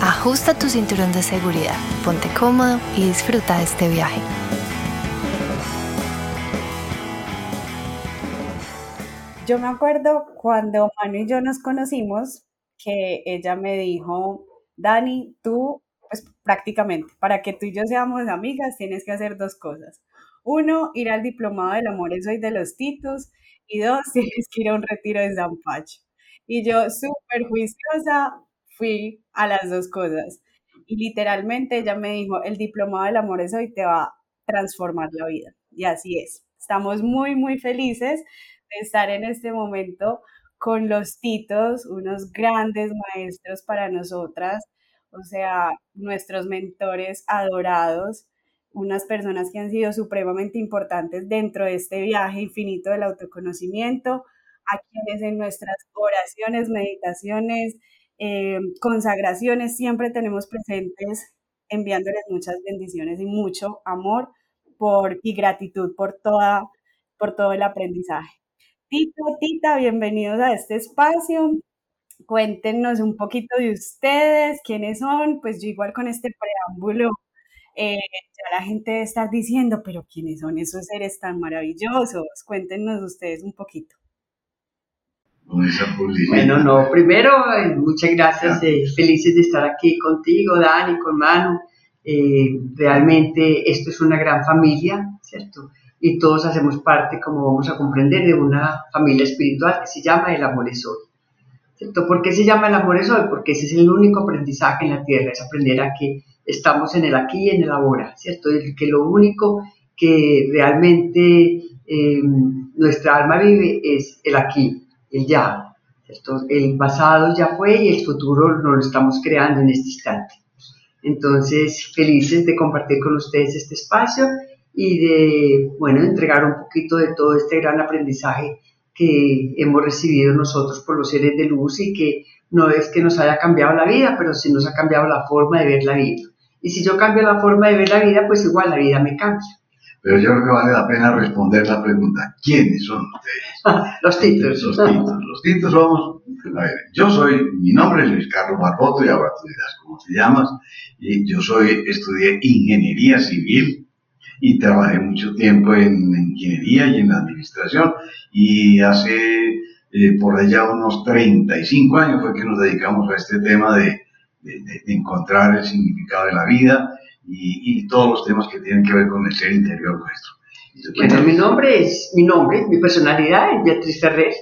ajusta tu cinturón de seguridad, ponte cómodo y disfruta de este viaje. Yo me acuerdo cuando Manu y yo nos conocimos que ella me dijo, Dani, tú, pues prácticamente, para que tú y yo seamos amigas tienes que hacer dos cosas. Uno, ir al diplomado del amor, eso y de los titos. Y dos, tienes que ir a un retiro de San Pacho. Y yo, súper juiciosa, fui a las dos cosas. Y literalmente ella me dijo, el diplomado del amor es hoy te va a transformar la vida. Y así es. Estamos muy, muy felices de estar en este momento con los titos, unos grandes maestros para nosotras, o sea, nuestros mentores adorados, unas personas que han sido supremamente importantes dentro de este viaje infinito del autoconocimiento, a quienes en nuestras oraciones, meditaciones, eh, consagraciones siempre tenemos presentes, enviándoles muchas bendiciones y mucho amor por, y gratitud por, toda, por todo el aprendizaje. Tito, Tita, bienvenidos a este espacio. Cuéntenos un poquito de ustedes, quiénes son. Pues yo igual con este preámbulo, eh, ya la gente está diciendo, pero quiénes son esos seres tan maravillosos. Cuéntenos ustedes un poquito. Bueno, no, primero, eh, muchas gracias, eh, felices de estar aquí contigo, Dani, con Manu. Eh, realmente esto es una gran familia, ¿cierto? Y todos hacemos parte, como vamos a comprender, de una familia espiritual que se llama el amor es hoy. ¿Cierto? ¿Por qué se llama el amor es hoy? Porque ese es el único aprendizaje en la tierra, es aprender a que estamos en el aquí y en el ahora, ¿cierto? Y que lo único que realmente nuestra alma vive es el aquí, el ya. El pasado ya fue y el futuro lo estamos creando en este instante. Entonces, felices de compartir con ustedes este espacio y de, bueno, entregar un poquito de todo este gran aprendizaje que hemos recibido nosotros por los seres de luz y que no es que nos haya cambiado la vida, pero sí nos ha cambiado la forma de ver la vida. Y si yo cambio la forma de ver la vida, pues igual la vida me cambia. Pero yo creo que vale la pena responder la pregunta, ¿quiénes son ustedes? los titos. Los titos. Los titos somos, a ver, yo soy, mi nombre es Luis Carlos Barboto y ahora tú dirás cómo te llamas. Y yo soy, estudié ingeniería civil y trabajé mucho tiempo en ingeniería y en la administración y hace eh, por allá unos 35 años fue que nos dedicamos a este tema de, de, de encontrar el significado de la vida y, todos los temas que tienen que ver con el ser interior nuestro. Bueno, mi nombre es, mi nombre, mi personalidad es Beatriz Ferrer,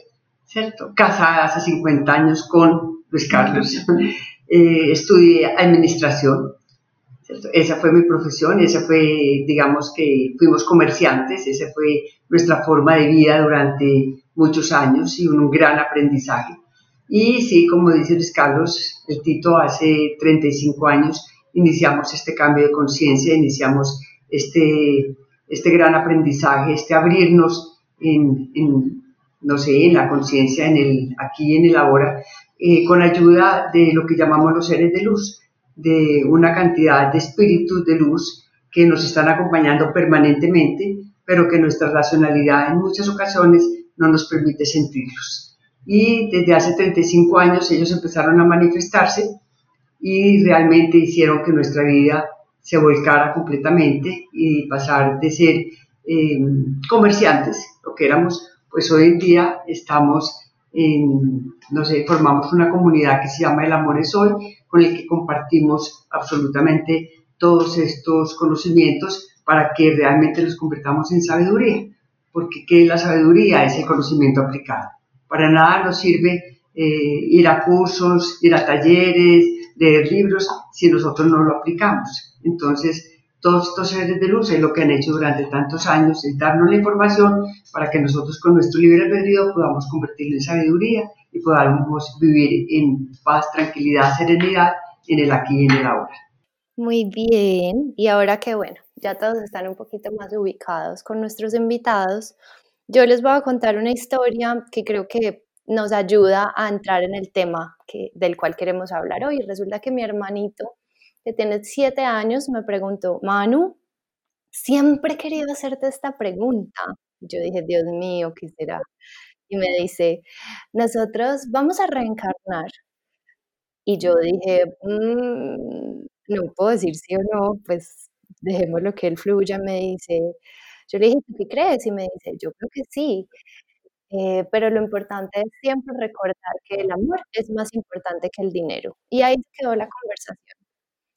¿cierto? Casada hace 50 años con Luis Carlos. eh, estudié administración, ¿cierto? Esa fue mi profesión, esa fue, digamos que fuimos comerciantes, esa fue nuestra forma de vida durante muchos años y un gran aprendizaje. Y sí, como dice Luis Carlos, el Tito hace 35 años iniciamos este cambio de conciencia, iniciamos este, este gran aprendizaje, este abrirnos en, no sé, en la conciencia, en el aquí en el ahora, eh, con ayuda de lo que llamamos los seres de luz, de una cantidad de espíritus de luz que nos están acompañando permanentemente, pero que nuestra racionalidad en muchas ocasiones no nos permite sentirlos. Y desde hace 35 años ellos empezaron a manifestarse y realmente hicieron que nuestra vida se volcara completamente y pasar de ser eh, comerciantes, lo que éramos, pues hoy en día estamos en, no sé, formamos una comunidad que se llama El Amor es Hoy, con el que compartimos absolutamente todos estos conocimientos para que realmente los convertamos en sabiduría, porque ¿qué es la sabiduría? Es el conocimiento aplicado. Para nada nos sirve eh, ir a cursos, ir a talleres, leer libros si nosotros no lo aplicamos. Entonces, todos estos seres de luz es lo que han hecho durante tantos años, es darnos la información para que nosotros con nuestro libre albedrío podamos convertirlo en sabiduría y podamos vivir en paz, tranquilidad, serenidad en el aquí y en el ahora. Muy bien. Y ahora que bueno, ya todos están un poquito más ubicados con nuestros invitados, yo les voy a contar una historia que creo que nos ayuda a entrar en el tema que, del cual queremos hablar hoy. Resulta que mi hermanito, que tiene siete años, me preguntó, Manu, siempre he querido hacerte esta pregunta. Yo dije, Dios mío, ¿qué será? Y me dice, nosotros vamos a reencarnar. Y yo dije, mm, no puedo decir sí o no, pues dejemos lo que él fluya. Me dice, yo le dije, ¿tú qué crees? Y me dice, yo creo que sí. Eh, pero lo importante es siempre recordar que el amor es más importante que el dinero. Y ahí quedó la conversación.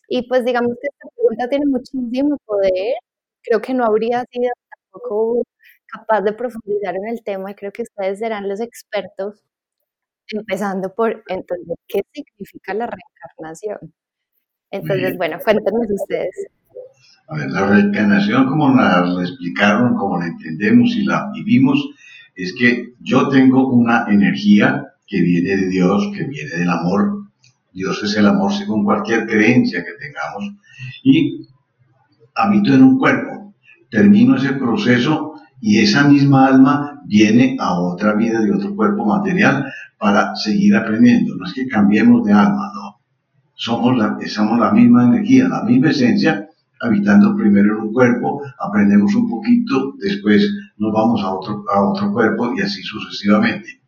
Y pues digamos que esta pregunta tiene muchísimo poder. Creo que no habría sido tampoco capaz de profundizar en el tema y creo que ustedes serán los expertos, empezando por entender qué significa la reencarnación. Entonces, bueno, cuéntenos ustedes. A ver, la reencarnación, como la, la explicaron, como la entendemos y la vivimos, es que yo tengo una energía que viene de Dios, que viene del amor. Dios es el amor según cualquier creencia que tengamos. Y habito en un cuerpo. Termino ese proceso y esa misma alma viene a otra vida de otro cuerpo material para seguir aprendiendo. No es que cambiemos de alma, no. Somos la, somos la misma energía, la misma esencia, habitando primero en un cuerpo, aprendemos un poquito, después nos vamos a otro, a otro cuerpo y así sucesivamente.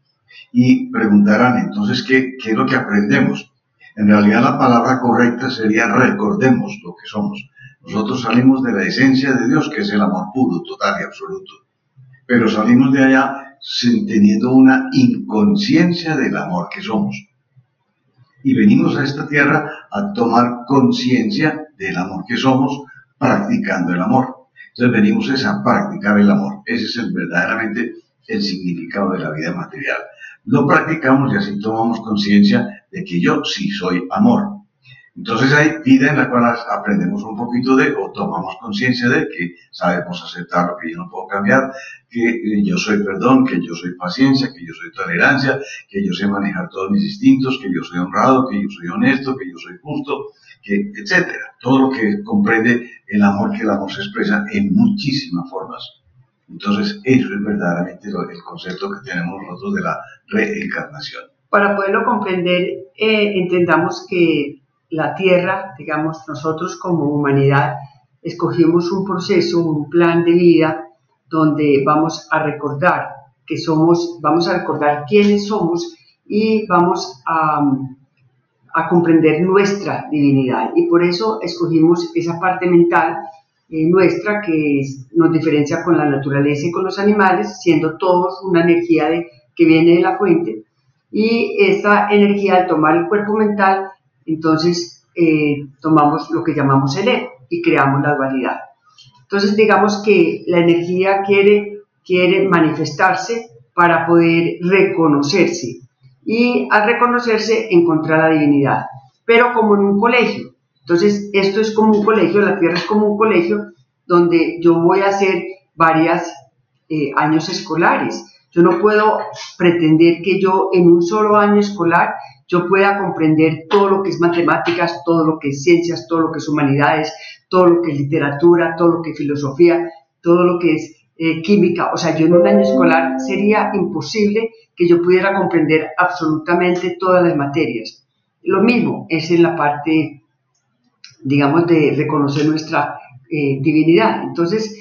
Y preguntarán entonces, ¿qué, ¿qué es lo que aprendemos? En realidad la palabra correcta sería recordemos lo que somos. Nosotros salimos de la esencia de Dios, que es el amor puro, total y absoluto. Pero salimos de allá teniendo una inconsciencia del amor que somos. Y venimos a esta tierra a tomar conciencia del amor que somos, practicando el amor. Entonces venimos a practicar el amor. Ese es el, verdaderamente el significado de la vida material. Lo practicamos y así tomamos conciencia de que yo sí soy amor. Entonces hay vida en la cual aprendemos un poquito de, o tomamos conciencia de que sabemos aceptar lo que yo no puedo cambiar, que eh, yo soy perdón, que yo soy paciencia, que yo soy tolerancia, que yo sé manejar todos mis instintos, que yo soy honrado, que yo soy honesto, que yo soy justo, que, etcétera. Todo lo que comprende el amor, que el amor se expresa en muchísimas formas. Entonces, eso es verdaderamente el concepto que tenemos nosotros de la reencarnación. Para poderlo comprender, eh, entendamos que la Tierra, digamos, nosotros como humanidad, escogimos un proceso, un plan de vida donde vamos a recordar que somos, vamos a recordar quiénes somos y vamos a, a comprender nuestra divinidad. Y por eso escogimos esa parte mental eh, nuestra que nos diferencia con la naturaleza y con los animales, siendo todos una energía de, que viene de la fuente. Y esa energía al tomar el cuerpo mental entonces eh, tomamos lo que llamamos el ego y creamos la dualidad. Entonces digamos que la energía quiere, quiere manifestarse para poder reconocerse y al reconocerse encontrar la divinidad, pero como en un colegio. Entonces esto es como un colegio, la Tierra es como un colegio donde yo voy a hacer varios eh, años escolares. Yo no puedo pretender que yo en un solo año escolar yo pueda comprender todo lo que es matemáticas, todo lo que es ciencias, todo lo que es humanidades, todo lo que es literatura, todo lo que es filosofía, todo lo que es eh, química. O sea, yo en un año escolar sería imposible que yo pudiera comprender absolutamente todas las materias. Lo mismo es en la parte, digamos, de reconocer nuestra eh, divinidad. Entonces,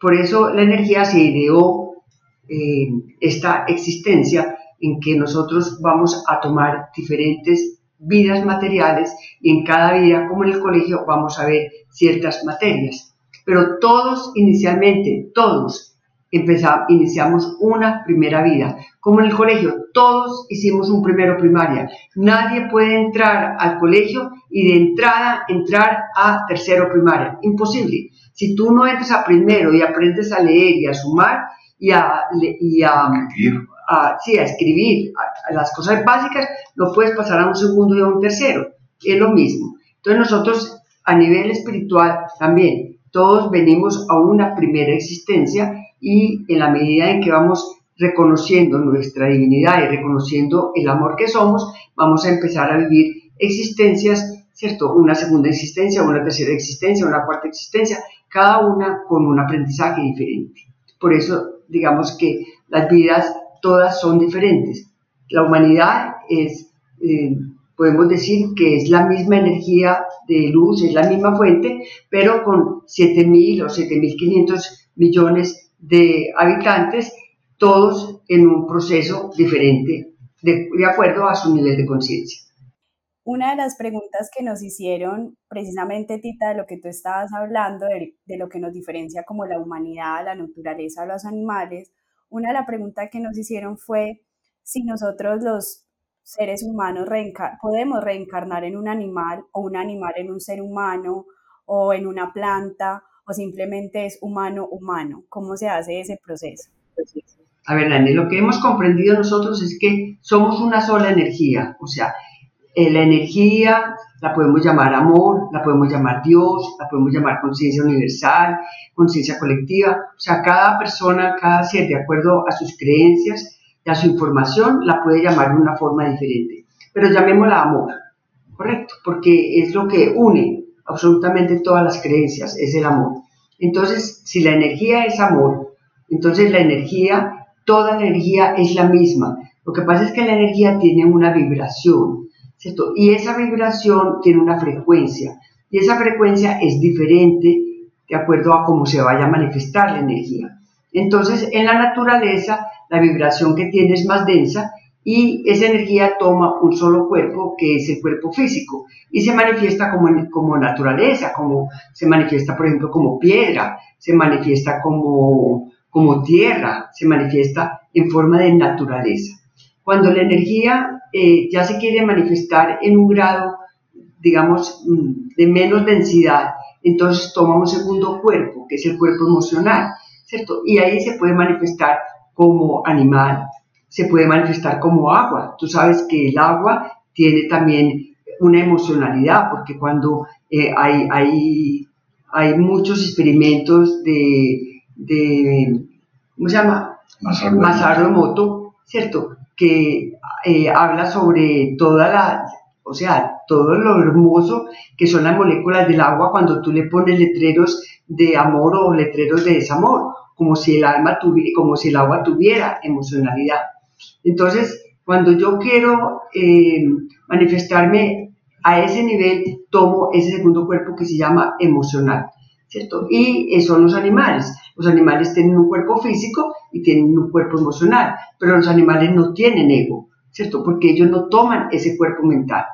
por eso la energía se ideó eh, esta existencia en que nosotros vamos a tomar diferentes vidas materiales y en cada vida, como en el colegio, vamos a ver ciertas materias. Pero todos inicialmente, todos empezamos, iniciamos una primera vida. Como en el colegio, todos hicimos un primero primaria. Nadie puede entrar al colegio y de entrada entrar a tercero primaria. Imposible. Si tú no entras a primero y aprendes a leer y a sumar y a, sí, a escribir a, las cosas básicas, no puedes pasar a un segundo y a un tercero. Es lo mismo. Entonces nosotros a nivel espiritual también, todos venimos a una primera existencia y en la medida en que vamos reconociendo nuestra divinidad y reconociendo el amor que somos, vamos a empezar a vivir existencias ¿cierto? Una segunda existencia, una tercera existencia, una cuarta existencia, cada una con un aprendizaje diferente. Por eso, digamos que las vidas todas son diferentes. La humanidad es, eh, podemos decir que es la misma energía de luz, es la misma fuente, pero con 7.000 o 7.500 millones de habitantes, todos en un proceso diferente, de, acuerdo a su nivel de conciencia. Una de las preguntas que nos hicieron, precisamente, Tita, de lo que tú estabas hablando, de, de lo que nos diferencia como la humanidad, la naturaleza, los animales, una de las preguntas que nos hicieron fue si nosotros los seres humanos podemos reencarnar en un animal o un animal en un ser humano o en una planta o simplemente es humano-humano. ¿Cómo se hace ese proceso? A ver, Dani, lo que hemos comprendido nosotros es que somos una sola energía, o sea, eh, la energía la podemos llamar amor, la podemos llamar Dios, la podemos llamar conciencia universal, conciencia colectiva, o sea, cada persona, cada ser, de acuerdo a sus creencias y a su información, la puede llamar de una forma diferente, pero llamémosla amor, ¿correcto? Porque es lo que une absolutamente todas las creencias, es el amor. Entonces, si la energía es amor, entonces la energía, toda la energía es la misma. Lo que pasa es que la energía tiene una vibración, Y esa vibración tiene una frecuencia, y esa frecuencia es diferente de acuerdo a cómo se vaya a manifestar la energía. Entonces, en la naturaleza, la vibración que tiene es más densa y esa energía toma un solo cuerpo, que es el cuerpo físico, y se manifiesta como, como naturaleza, como se manifiesta, por ejemplo, como piedra, se manifiesta como, como tierra, se manifiesta en forma de naturaleza. Cuando la energía eh, ya se quiere manifestar en un grado, digamos, mm, de menos densidad, entonces toma un segundo cuerpo, que es el cuerpo emocional, ¿cierto? Y ahí se puede manifestar como animal, se puede manifestar como agua. Tú sabes que el agua tiene también una emocionalidad, porque cuando eh, hay, hay, hay, muchos experimentos de, de ¿cómo se llama? Masaru Emoto, ¿cierto? Que eh, habla sobre toda la, o sea, todo lo hermoso que son las moléculas del agua cuando tú le pones letreros de amor o letreros de desamor, como si el alma tuviera, como si el agua tuviera emocionalidad. Entonces, cuando yo quiero eh, manifestarme a ese nivel, tomo ese segundo cuerpo que se llama emocional, ¿cierto? Y son los animales. Los animales tienen un cuerpo físico y tienen un cuerpo emocional, pero los animales no tienen ego, ¿cierto? Porque ellos no toman ese cuerpo mental.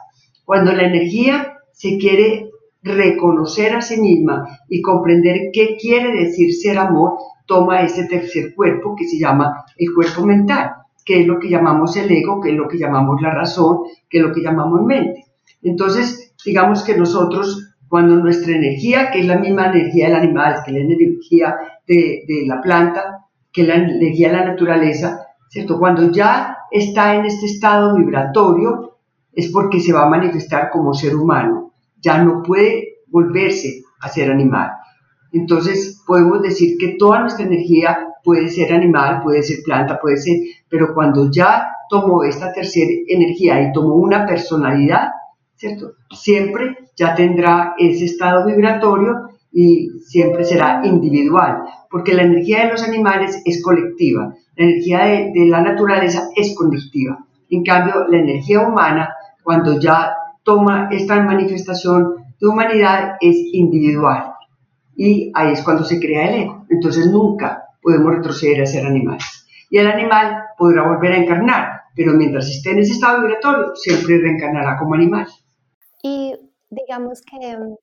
Cuando la energía se quiere reconocer a sí misma y comprender qué quiere decir ser amor, toma ese tercer cuerpo que se llama el cuerpo mental que es lo que llamamos el ego, que es lo que llamamos la razón, que es lo que llamamos mente. Entonces, digamos que nosotros, cuando nuestra energía, que es la misma energía del animal, que es la energía de, la planta, que es la energía de la naturaleza, ¿cierto? Cuando ya está en este estado vibratorio, es porque se va a manifestar como ser humano, ya no puede volverse a ser animal. Entonces podemos decir que toda nuestra energía puede ser animal, puede ser planta, puede ser, pero cuando ya tomó esta tercera energía y tomó una personalidad, ¿cierto? Siempre ya tendrá ese estado vibratorio y siempre será individual, porque la energía de los animales es colectiva, la energía de, de la naturaleza es colectiva. En cambio, la energía humana, cuando ya toma esta manifestación de humanidad, es individual. Y ahí es cuando se crea el ego. Entonces nunca podemos retroceder a ser animales. Y el animal podrá volver a encarnar, pero mientras esté en ese estado vibratorio, siempre reencarnará como animal. Y digamos que mm,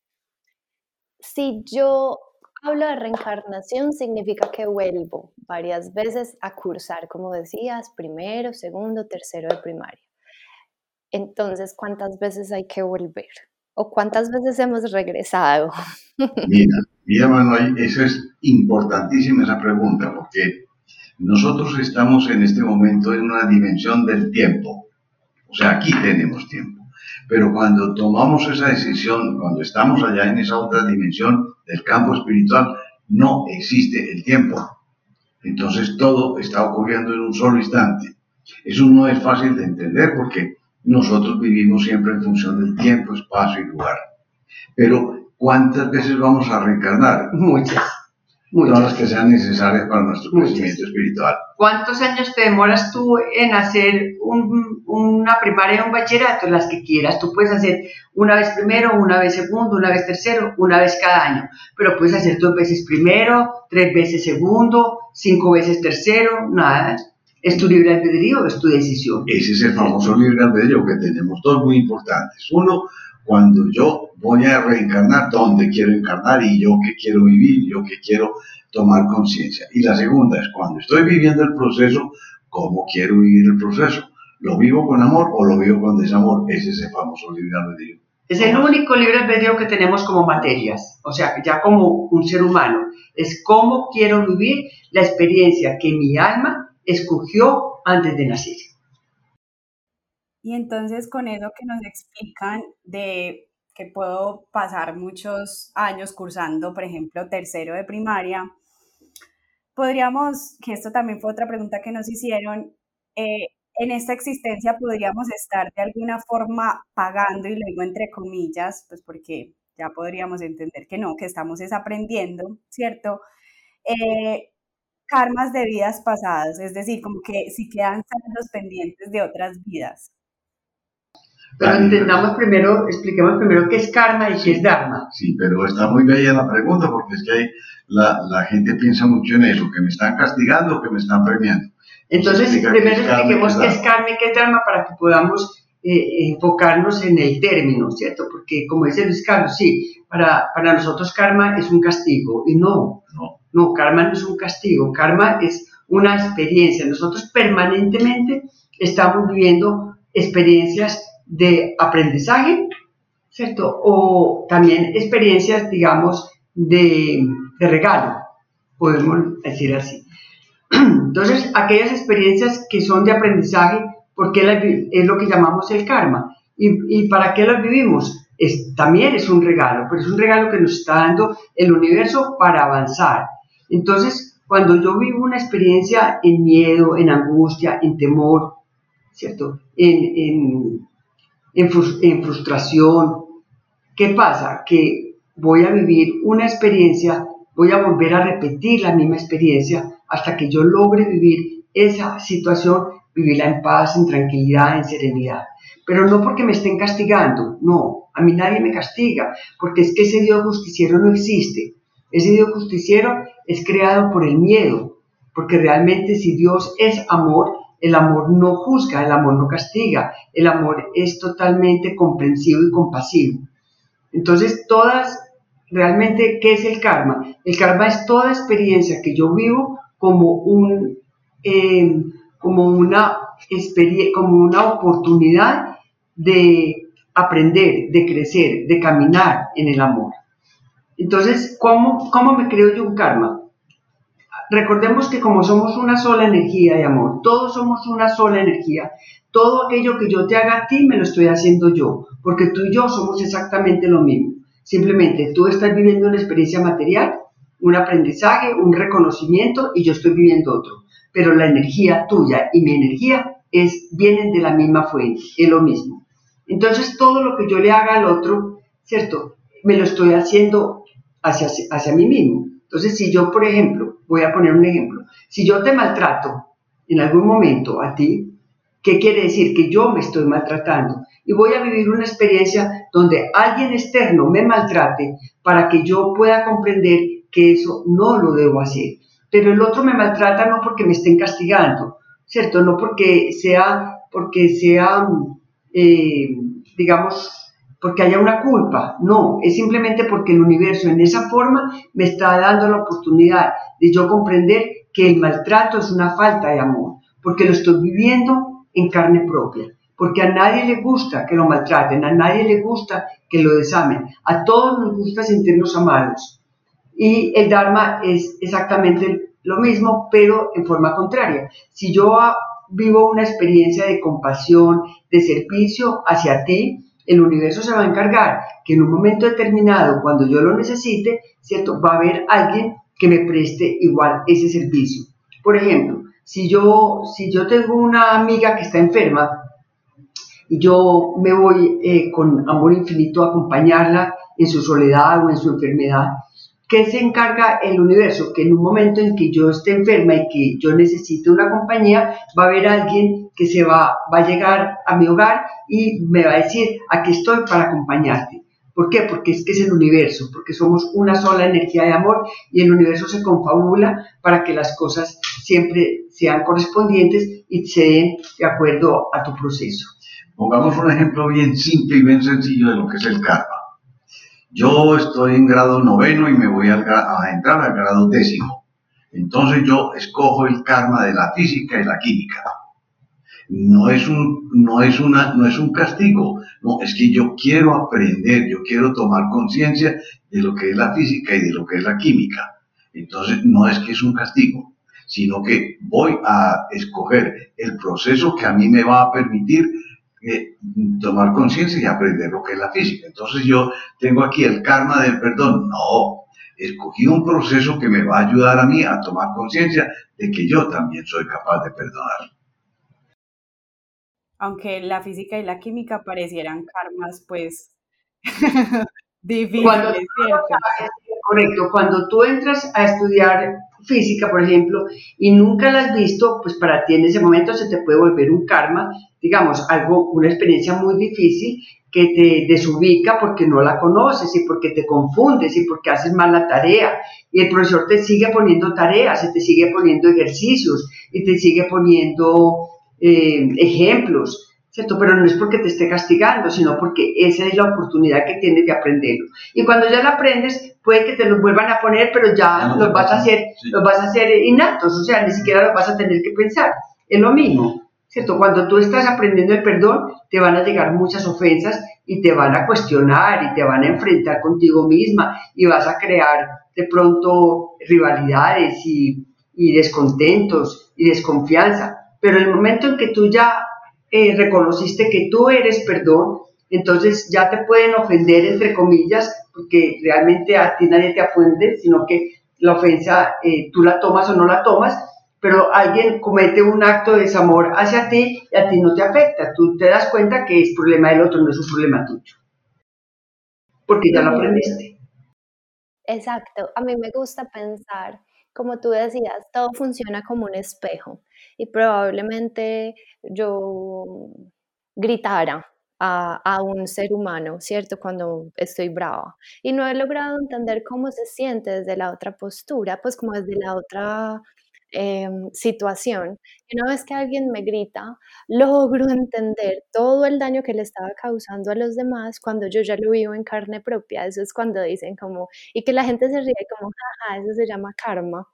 si yo hablo de reencarnación, significa que vuelvo varias veces a cursar, como decías, primero, segundo, tercero de primaria. Entonces, ¿cuántas veces hay que volver? ¿O cuántas veces hemos regresado? Mira, mira Manuel, eso es importantísima esa pregunta, porque nosotros estamos en este momento en una dimensión del tiempo. O sea, aquí tenemos tiempo. Pero cuando tomamos esa decisión, cuando estamos allá en esa otra dimensión del campo espiritual, no existe el tiempo. Entonces todo está ocurriendo en un solo instante. Eso no es fácil de entender porque nosotros vivimos siempre en función del tiempo, espacio y lugar. Pero, ¿cuántas veces vamos a reencarnar? Muchas. Todas las que sean necesarias para nuestro crecimiento espiritual. ¿Cuántos años te demoras tú en hacer una primaria o un bachillerato? Las que quieras. Tú puedes hacer una vez primero, una vez segundo, una vez tercero, una vez cada año. Pero puedes hacer dos veces primero, tres veces segundo, cinco veces tercero, nada. Es tu libre albedrío, es tu decisión. Ese es el famoso libre albedrío que tenemos dos muy importantes. Uno, cuando yo voy a reencarnar, dónde quiero encarnar y yo qué quiero vivir, yo qué quiero tomar conciencia. Y la segunda es cuando estoy viviendo el proceso, cómo quiero vivir el proceso. ¿Lo vivo con amor o lo vivo con desamor? Ese es el famoso libre albedrío. Es el único libre albedrío que tenemos como materias, o sea, ya como un ser humano. Es cómo quiero vivir la experiencia que mi alma escogió antes de nacer. Y entonces con eso que nos explican de que puedo pasar muchos años cursando, por ejemplo, tercero de primaria, podríamos, que esto también fue otra pregunta que nos hicieron, eh, en esta existencia podríamos estar de alguna forma pagando, y lo digo entre comillas, pues porque ya podríamos entender que no, que estamos aprendiendo, ¿cierto? Eh, karmas de vidas pasadas, es decir, como que si quedan los pendientes de otras vidas. Pero entendamos primero, expliquemos primero qué es karma y qué es dharma. Sí, pero está muy bella la pregunta porque es que la, la, gente piensa mucho en eso, que me están castigando o que me están premiando. Entonces, primero expliquemos qué es karma y qué es dharma para que podamos eh, enfocarnos en el término, ¿cierto? Porque como dice Luis Carlos, sí, para, para nosotros karma es un castigo y no, no, no, karma no es un castigo, karma es una experiencia. Nosotros permanentemente estamos viviendo experiencias de aprendizaje, ¿cierto? O también experiencias, digamos, de, regalo, podemos decir así. Entonces, aquellas experiencias que son de aprendizaje, porque es lo que llamamos el karma. ¿Y, para qué las vivimos? También es un regalo, pero es un regalo que nos está dando el universo para avanzar. Entonces, cuando yo vivo una experiencia en miedo, en angustia, en temor, ¿cierto? en, en, frustración. ¿Qué pasa? Que voy a vivir una experiencia, voy a volver a repetir la misma experiencia hasta que yo logre vivir esa situación, vivirla en paz, en tranquilidad, en serenidad. Pero no porque me estén castigando, no, a mí nadie me castiga, porque es que ese Dios justiciero no existe. Ese Dios justiciero es creado por el miedo, porque realmente si Dios es amor, el amor no juzga, el amor no castiga, el amor es totalmente comprensivo y compasivo. Entonces, todas, realmente, ¿qué es el karma? El karma es toda experiencia que yo vivo como, un, eh, como, una, como una oportunidad de aprender, de crecer, de caminar en el amor. Entonces, ¿cómo, cómo me creo yo un karma? Recordemos que como somos una sola energía de amor, todos somos una sola energía, todo aquello que yo te haga a ti me lo estoy haciendo yo, porque tú y yo somos exactamente lo mismo. Simplemente tú estás viviendo una experiencia material, un aprendizaje, un reconocimiento y yo estoy viviendo otro. Pero la energía tuya y mi energía es, vienen de la misma fuente, es lo mismo. Entonces todo lo que yo le haga al otro, ¿cierto? Me lo estoy haciendo hacia, hacia mí mismo. Entonces si yo, por ejemplo, Voy a poner un ejemplo. Si yo te maltrato en algún momento a ti, ¿qué quiere decir? Que yo me estoy maltratando y voy a vivir una experiencia donde alguien externo me maltrate para que yo pueda comprender que eso no lo debo hacer. Pero el otro me maltrata no porque me estén castigando, ¿cierto? No porque sea, porque sea, eh, digamos, porque haya una culpa, no, es simplemente porque el universo en esa forma me está dando la oportunidad de yo comprender que el maltrato es una falta de amor, porque lo estoy viviendo en carne propia, porque a nadie le gusta que lo maltraten, a nadie le gusta que lo desamen, a todos nos gusta sentirnos amados. Y el Dharma es exactamente lo mismo, pero en forma contraria. Si yo vivo una experiencia de compasión, de servicio hacia ti, el universo se va a encargar que en un momento determinado, cuando yo lo necesite, ¿cierto? Va a haber alguien que me preste igual ese servicio. Por ejemplo, si yo, si yo tengo una amiga que está enferma, y yo me voy eh, con amor infinito a acompañarla en su soledad o en su enfermedad, ¿qué se encarga el universo? Que en un momento en que yo esté enferma y que yo necesite una compañía, va a haber alguien que se va, va a llegar a mi hogar y me va a decir, aquí estoy para acompañarte. ¿Por qué? Porque es que es el universo, porque somos una sola energía de amor y el universo se confabula para que las cosas siempre sean correspondientes y se den de acuerdo a tu proceso. Pongamos un ejemplo bien simple y bien sencillo de lo que es el karma. Yo estoy en grado noveno y me voy a, entrar al grado décimo. Entonces yo escojo el karma de la física y la química. No es un, no es una, no es un castigo, no, es que yo quiero aprender, yo quiero tomar conciencia de lo que es la física y de lo que es la química. Entonces no es que es un castigo, sino que voy a escoger el proceso que a mí me va a permitir tomar conciencia y aprender lo que es la física. Entonces yo tengo aquí el karma del perdón. No, escogí un proceso que me va a ayudar a mí a tomar conciencia de que yo también soy capaz de perdonar. Aunque la física y la química parecieran karmas, pues difíciles, cuando, Correcto, cuando tú entras a estudiar física, por ejemplo, y nunca la has visto, pues para ti en ese momento se te puede volver un karma, digamos, algo, una experiencia muy difícil que te desubica porque no la conoces y porque te confundes y porque haces mal la tarea. Y el profesor te sigue poniendo tareas, y te sigue poniendo ejercicios y te sigue poniendo eh, ejemplos. ¿Cierto? Pero no es porque te esté castigando, sino porque esa es la oportunidad que tienes de aprenderlo. Y cuando ya lo aprendes, puede que te lo vuelvan a poner, pero ya, los, vas a hacer, los vas a hacer innatos, o sea, ni siquiera los vas a tener que pensar. Es lo mismo, ¿cierto? Cuando tú estás aprendiendo el perdón, te van a llegar muchas ofensas y te van a cuestionar y te van a enfrentar contigo misma y vas a crear de pronto rivalidades y, y descontentos y desconfianza. Pero el momento en que tú ya eh, reconociste que tú eres perdón, entonces ya te pueden ofender, entre comillas, porque realmente a ti nadie te ofende, sino que la ofensa eh, tú la tomas o no la tomas, pero alguien comete un acto de desamor hacia ti y a ti no te afecta. Tú te das cuenta que es problema del otro, no es un problema tuyo. Porque ya lo aprendiste. Exacto. A mí me gusta pensar, como tú decías, todo funciona como un espejo y probablemente yo gritara a, un ser humano, ¿cierto? Cuando estoy brava. Y no he logrado entender cómo se siente desde la otra postura, pues como desde la otra em, situación. Y una vez que alguien me grita, logro entender todo el daño que le estaba causando a los demás cuando yo ya lo vivo en carne propia. Eso es cuando dicen como, y que la gente se ríe como, jaja, eso se llama karma.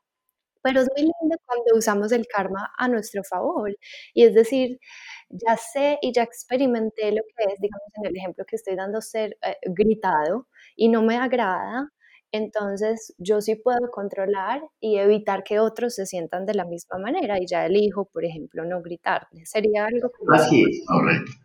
Pero es muy lindo cuando usamos el karma a nuestro favor. Y es decir, ya sé y ya experimenté lo que es, digamos, en el ejemplo que estoy dando, ser eh, gritado y no me agrada. Entonces yo sí puedo controlar y evitar que otros se sientan de la misma manera y ya elijo, por ejemplo, no gritarle. Sería algo como... Así es,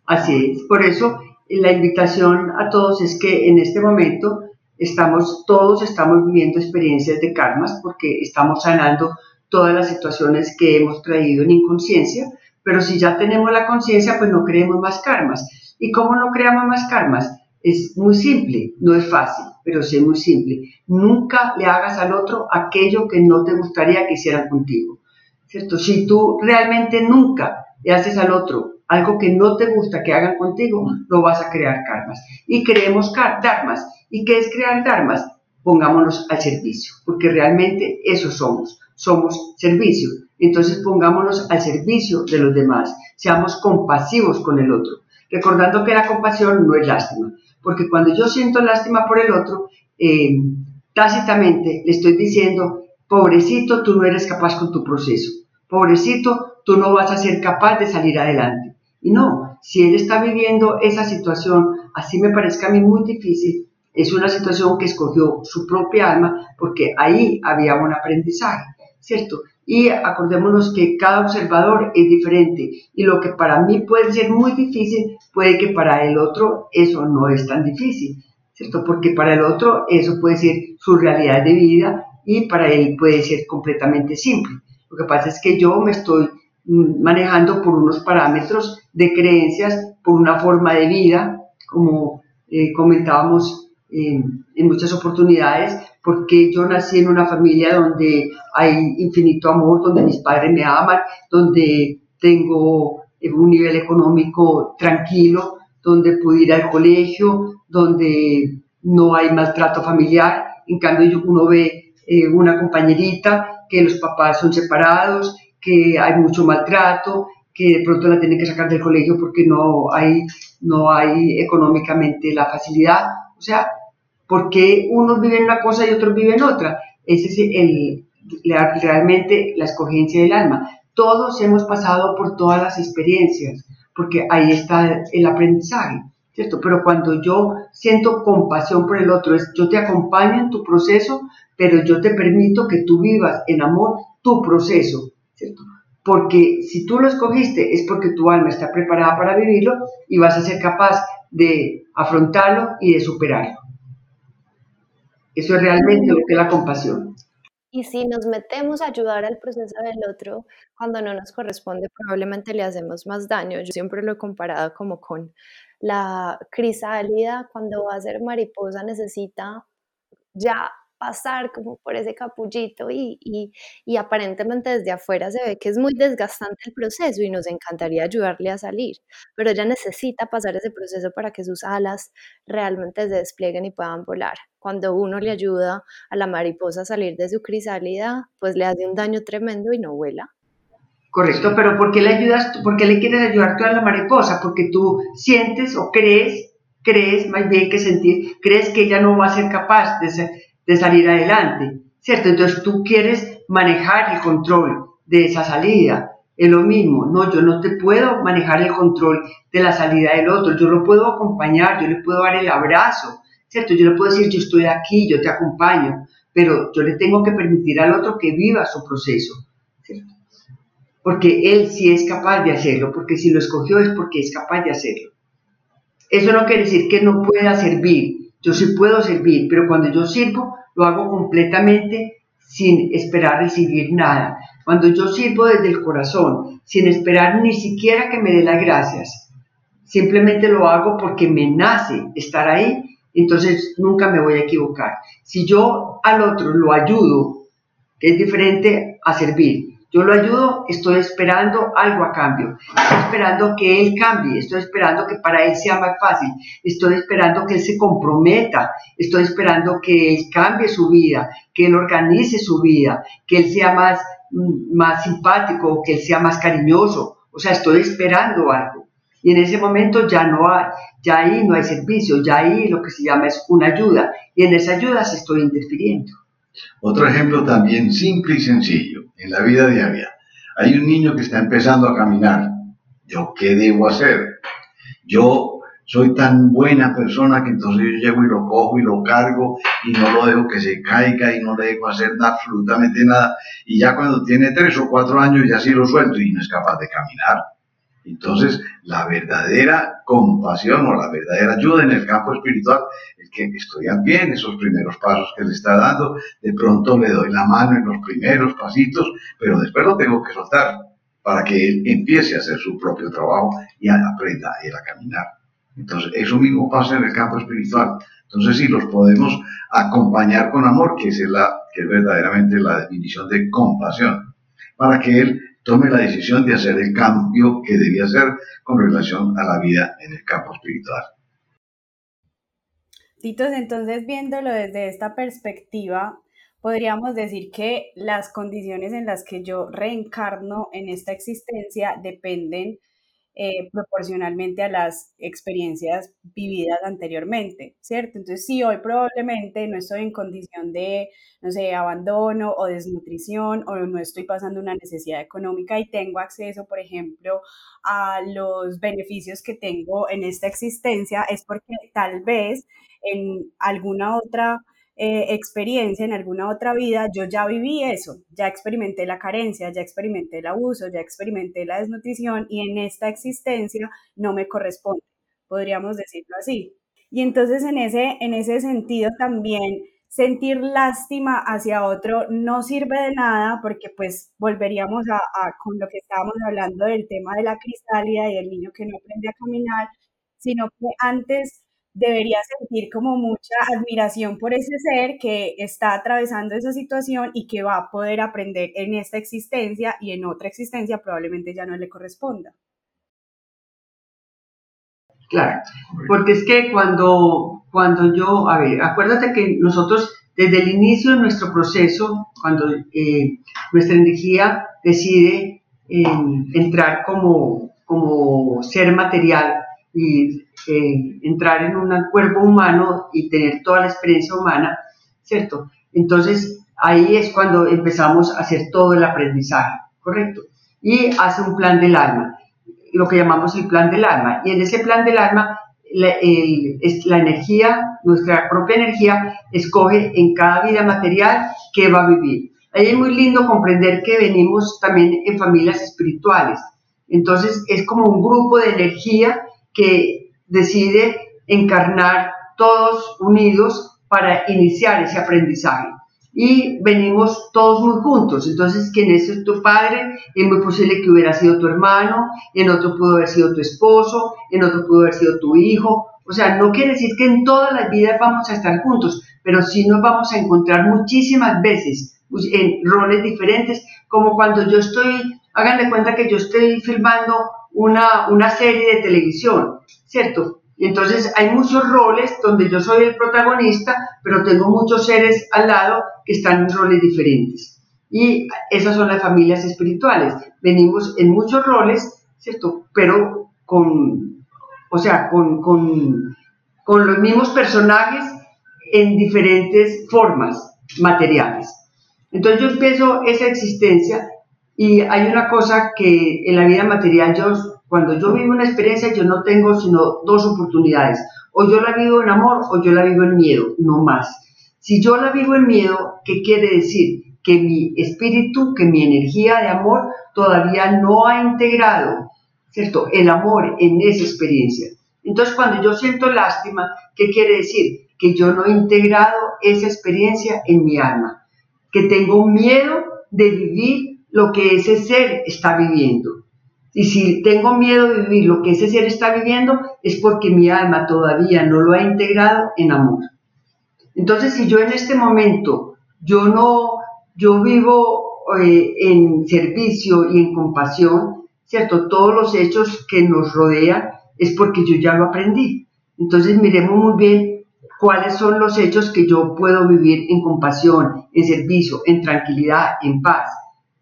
Así es. Por eso la invitación a todos es que en este momento estamos, todos estamos viviendo experiencias de karmas porque estamos sanando todas las situaciones que hemos traído en inconsciencia, pero si ya tenemos la conciencia, pues no creemos más karmas. ¿Y cómo no creamos más karmas? Es muy simple, no es fácil, pero sí es muy simple. Nunca le hagas al otro aquello que no te gustaría que hicieran contigo. ¿Cierto? Si tú realmente nunca le haces al otro algo que no te gusta que hagan contigo, no vas a crear karmas. Y creemos dharmas. ¿Y qué es crear dharmas? Pongámonos al servicio, porque realmente eso somos. Somos servicio. Entonces pongámonos al servicio de los demás. Seamos compasivos con el otro. Recordando que la compasión no es lástima. Porque cuando yo siento lástima por el otro, eh, tácitamente le estoy diciendo, pobrecito, tú no eres capaz con tu proceso. Pobrecito, tú no vas a ser capaz de salir adelante. Y no, si él está viviendo esa situación, así me parezca a mí muy difícil, es una situación que escogió su propia alma porque ahí había un aprendizaje, ¿cierto? Y acordémonos que cada observador es diferente y lo que para mí puede ser muy difícil, puede que para el otro eso no es tan difícil, ¿cierto? Porque para el otro eso puede ser su realidad de vida y para él puede ser completamente simple. Lo que pasa es que yo me estoy manejando por unos parámetros de creencias por una forma de vida, como eh, comentábamos en muchas oportunidades, porque yo nací en una familia donde hay infinito amor, donde mis padres me aman, donde tengo un nivel económico tranquilo, donde pude ir al colegio, donde no hay maltrato familiar. En cambio, uno ve eh, una compañerita que los papás son separados, que hay mucho maltrato, que de pronto la tienen que sacar del colegio porque no hay, no hay económicamente la facilidad. O sea, porque unos viven una cosa y otros viven otra. Ese es el, realmente la escogencia del alma. Todos hemos pasado por todas las experiencias, porque ahí está el aprendizaje, ¿cierto? Pero cuando yo siento compasión por el otro, es yo te acompaño en tu proceso, pero yo te permito que tú vivas en amor tu proceso, ¿cierto? Porque si tú lo escogiste es porque tu alma está preparada para vivirlo y vas a ser capaz de afrontarlo y de superarlo. Eso es realmente lo que es la compasión. Y si nos metemos a ayudar al proceso del otro cuando no nos corresponde, probablemente le hacemos más daño. Yo siempre lo he comparado como con la crisálida, cuando va a ser mariposa necesita ya pasar como por ese capullito y, y, aparentemente desde afuera se ve que es muy desgastante el proceso y nos encantaría ayudarle a salir, pero ella necesita pasar ese proceso para que sus alas realmente se desplieguen y puedan volar. Cuando uno le ayuda a la mariposa a salir de su crisálida, pues le hace un daño tremendo y no vuela. Correcto, pero ¿por qué le ayudas, por qué le quieres ayudar tú a la mariposa? Porque tú sientes o crees, crees más bien que sentir, crees que ella no va a ser capaz de ser, de salir adelante, ¿cierto? Entonces tú quieres manejar el control de esa salida. Es lo mismo, no, yo no te puedo manejar el control de la salida del otro, yo lo puedo acompañar, yo le puedo dar el abrazo, ¿cierto? Yo le puedo decir, yo estoy aquí, yo te acompaño, pero yo le tengo que permitir al otro que viva su proceso, ¿cierto? Porque él sí es capaz de hacerlo, porque si lo escogió es porque es capaz de hacerlo. Eso no quiere decir que no pueda servir, yo sí puedo servir, pero cuando yo sirvo, lo hago completamente sin esperar recibir nada. Cuando yo sirvo desde el corazón, sin esperar ni siquiera que me dé las gracias, simplemente lo hago porque me nace estar ahí, entonces nunca me voy a equivocar. Si yo al otro lo ayudo, es diferente a servir, yo lo ayudo, estoy esperando algo a cambio. Estoy esperando que él cambie, estoy esperando que para él sea más fácil, estoy esperando que él se comprometa, estoy esperando que él cambie su vida, que él organice su vida, que él sea más, mm, más simpático, que él sea más cariñoso. O sea, estoy esperando algo. Y en ese momento ya no hay, ya ahí no hay servicio, ya ahí lo que se llama es una ayuda. Y en esa ayuda se estoy interfiriendo. Otro ejemplo también simple y sencillo en la vida diaria. Hay un niño que está empezando a caminar. ¿Yo qué debo hacer? Yo soy tan buena persona que entonces yo llego y lo cojo y lo cargo y no lo dejo que se caiga y no le dejo hacer absolutamente nada. Y ya cuando tiene tres o cuatro años ya sí lo suelto y no es capaz de caminar. Entonces, la verdadera compasión o la verdadera ayuda en el campo espiritual es que estudian bien esos primeros pasos que le está dando. De pronto le doy la mano en los primeros pasitos, pero después lo tengo que soltar para que él empiece a hacer su propio trabajo y aprenda ir a caminar. Entonces, eso mismo pasa en el campo espiritual. Entonces, si los podemos acompañar con amor, que es, la, que es verdaderamente la definición de compasión, para que él tome la decisión de hacer el cambio que debía hacer con relación a la vida en el campo espiritual. Titos, entonces viéndolo desde esta perspectiva, podríamos decir que las condiciones en las que yo reencarno en esta existencia dependen eh, proporcionalmente a las experiencias vividas anteriormente, ¿cierto? Entonces, si hoy probablemente no estoy en condición de, no sé, abandono o desnutrición o no estoy pasando una necesidad económica y tengo acceso, por ejemplo, a los beneficios que tengo en esta existencia, es porque tal vez en alguna otra eh, experiencia en alguna otra vida, yo ya viví eso, ya experimenté la carencia, ya experimenté el abuso, ya experimenté la desnutrición y en esta existencia no me corresponde, podríamos decirlo así. Y entonces en ese, en ese sentido también sentir lástima hacia otro no sirve de nada porque pues volveríamos a, con lo que estábamos hablando del tema de la cristálida y el niño que no aprende a caminar, sino que antes debería sentir como mucha admiración por ese ser que está atravesando esa situación y que va a poder aprender en esta existencia y en otra existencia probablemente ya no le corresponda. Claro, porque es que cuando, cuando yo, a ver, acuérdate que nosotros desde el inicio de nuestro proceso, cuando eh, nuestra energía decide eh, entrar como, como ser material y eh, entrar en un cuerpo humano y tener toda la experiencia humana, ¿cierto? Entonces ahí es cuando empezamos a hacer todo el aprendizaje, ¿correcto? Y hace un plan del alma lo que llamamos el plan del alma. Y en ese plan del alma, la, la energía, nuestra propia energía, escoge en cada vida material qué va a vivir. Ahí es muy lindo comprender que venimos también en familias espirituales. Entonces es como un grupo de energía que decide encarnar todos unidos para iniciar ese aprendizaje y venimos todos muy juntos. Entonces, quien es tu padre, es muy posible que hubiera sido tu hermano, en otro pudo haber sido tu esposo, en otro pudo haber sido tu hijo. O sea, no quiere decir que en todas las vidas vamos a estar juntos, pero sí nos vamos a encontrar muchísimas veces en roles diferentes, como cuando yo estoy, hagan de cuenta que yo estoy filmando una, una serie de televisión, ¿cierto? Y entonces hay muchos roles donde yo soy el protagonista, pero tengo muchos seres al lado que están en roles diferentes. Y esas son las familias espirituales. Venimos en muchos roles, ¿cierto? Pero con, o sea, con, con, con los mismos personajes en diferentes formas materiales. Entonces yo empiezo esa existencia y hay una cosa que en la vida material yo cuando yo vivo una experiencia, yo no tengo sino dos oportunidades. O yo la vivo en amor o yo la vivo en miedo, no más. Si yo la vivo en miedo, ¿qué quiere decir? Que mi espíritu, que mi energía de amor todavía no ha integrado, ¿cierto? El amor en esa experiencia. Entonces, cuando yo siento lástima, ¿qué quiere decir? Que yo no he integrado esa experiencia en mi alma, que tengo miedo de vivir lo que ese ser está viviendo. Y si tengo miedo de vivir lo que ese ser está viviendo, es porque mi alma todavía no lo ha integrado en amor. Entonces, si yo en este momento, yo no, yo vivo eh, en servicio y en compasión, ¿cierto? Todos los hechos que nos rodean es porque yo ya lo aprendí. Entonces, miremos muy bien cuáles son los hechos que yo puedo vivir en compasión, en servicio, en tranquilidad, en paz.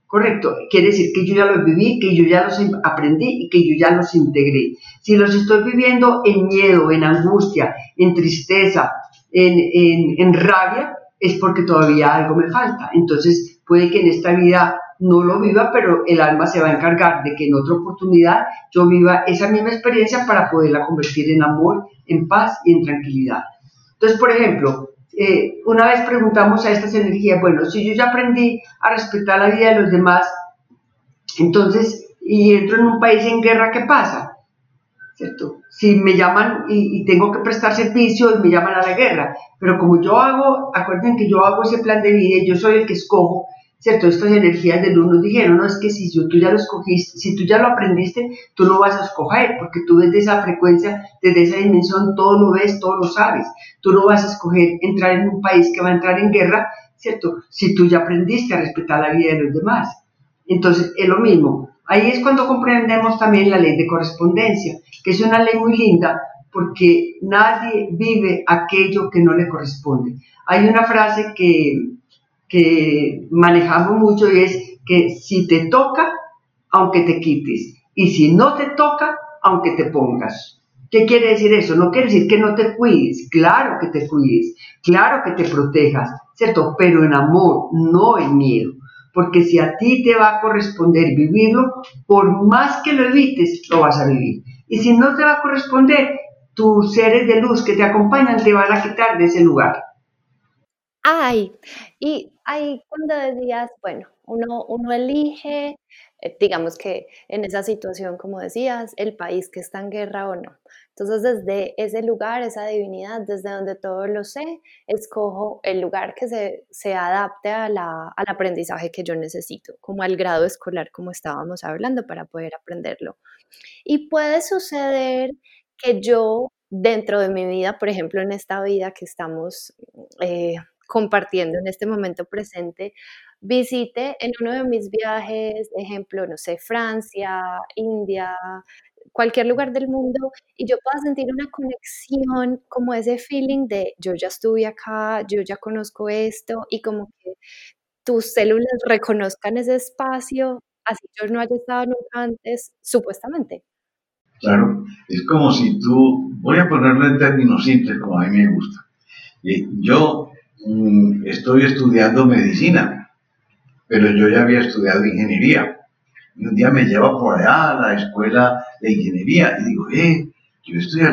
Correcto, quiere decir que yo ya los viví, que yo ya los aprendí y que yo ya los integré. Si los estoy viviendo en miedo, en angustia, en tristeza, en, en, rabia, es porque todavía algo me falta. Entonces puede que en esta vida no lo viva, pero el alma se va a encargar de que en otra oportunidad yo viva esa misma experiencia para poderla convertir en amor, en paz y en tranquilidad. Entonces, por ejemplo, eh, una vez preguntamos a estas energías, bueno, si yo ya aprendí a respetar la vida de los demás, entonces, y entro en un país en guerra, ¿qué pasa? ¿Cierto? Si me llaman y, y, tengo que prestar servicio y me llaman a la guerra, pero como yo hago, acuérdense que yo hago ese plan de vida yo soy el que escojo, ¿cierto? Estas energías de luz nos dijeron, no, es que si tú ya lo escogiste, si tú ya lo aprendiste, tú no vas a escoger, porque tú desde esa frecuencia, desde esa dimensión, todo lo ves, todo lo sabes. Tú no vas a escoger entrar en un país que va a entrar en guerra, ¿cierto? Si tú ya aprendiste a respetar la vida de los demás. Entonces, es lo mismo. Ahí es cuando comprendemos también la ley de correspondencia, que es una ley muy linda, porque nadie vive aquello que no le corresponde. Hay una frase que que manejamos mucho es que si te toca, aunque te quites, y si no te toca, aunque te pongas. ¿Qué quiere decir eso? No quiere decir que no te cuides, claro que te cuides, claro que te protejas, ¿cierto? Pero en amor, no en miedo. Porque si a ti te va a corresponder vivirlo, por más que lo evites, lo vas a vivir. Y si no te va a corresponder, tus seres de luz que te acompañan te van a quitar de ese lugar. Ay, y ahí cuando decías, bueno, uno, uno elige eh, digamos que en esa situación, como decías, el país que está en guerra o no. Entonces, desde ese lugar, esa divinidad, desde donde todo lo sé, escojo el lugar que se, se adapte a la, al aprendizaje que yo necesito, como al grado escolar, como estábamos hablando, para poder aprenderlo. Y puede suceder que yo, dentro de mi vida, por ejemplo, en esta vida que estamos eh, compartiendo en este momento presente, visite en uno de mis viajes, ejemplo, no sé, Francia, India, cualquier lugar del mundo y yo pueda sentir una conexión, como ese feeling de yo ya estuve acá, yo ya conozco esto y como que tus células reconozcan ese espacio, así yo no haya estado nunca antes, supuestamente. Claro, es como si tú, voy a ponerlo en términos simples como a mí me gusta. Yo estoy estudiando medicina, pero yo ya había estudiado ingeniería. Y un día me lleva por allá a la escuela de ingeniería y digo, eh, yo estudié,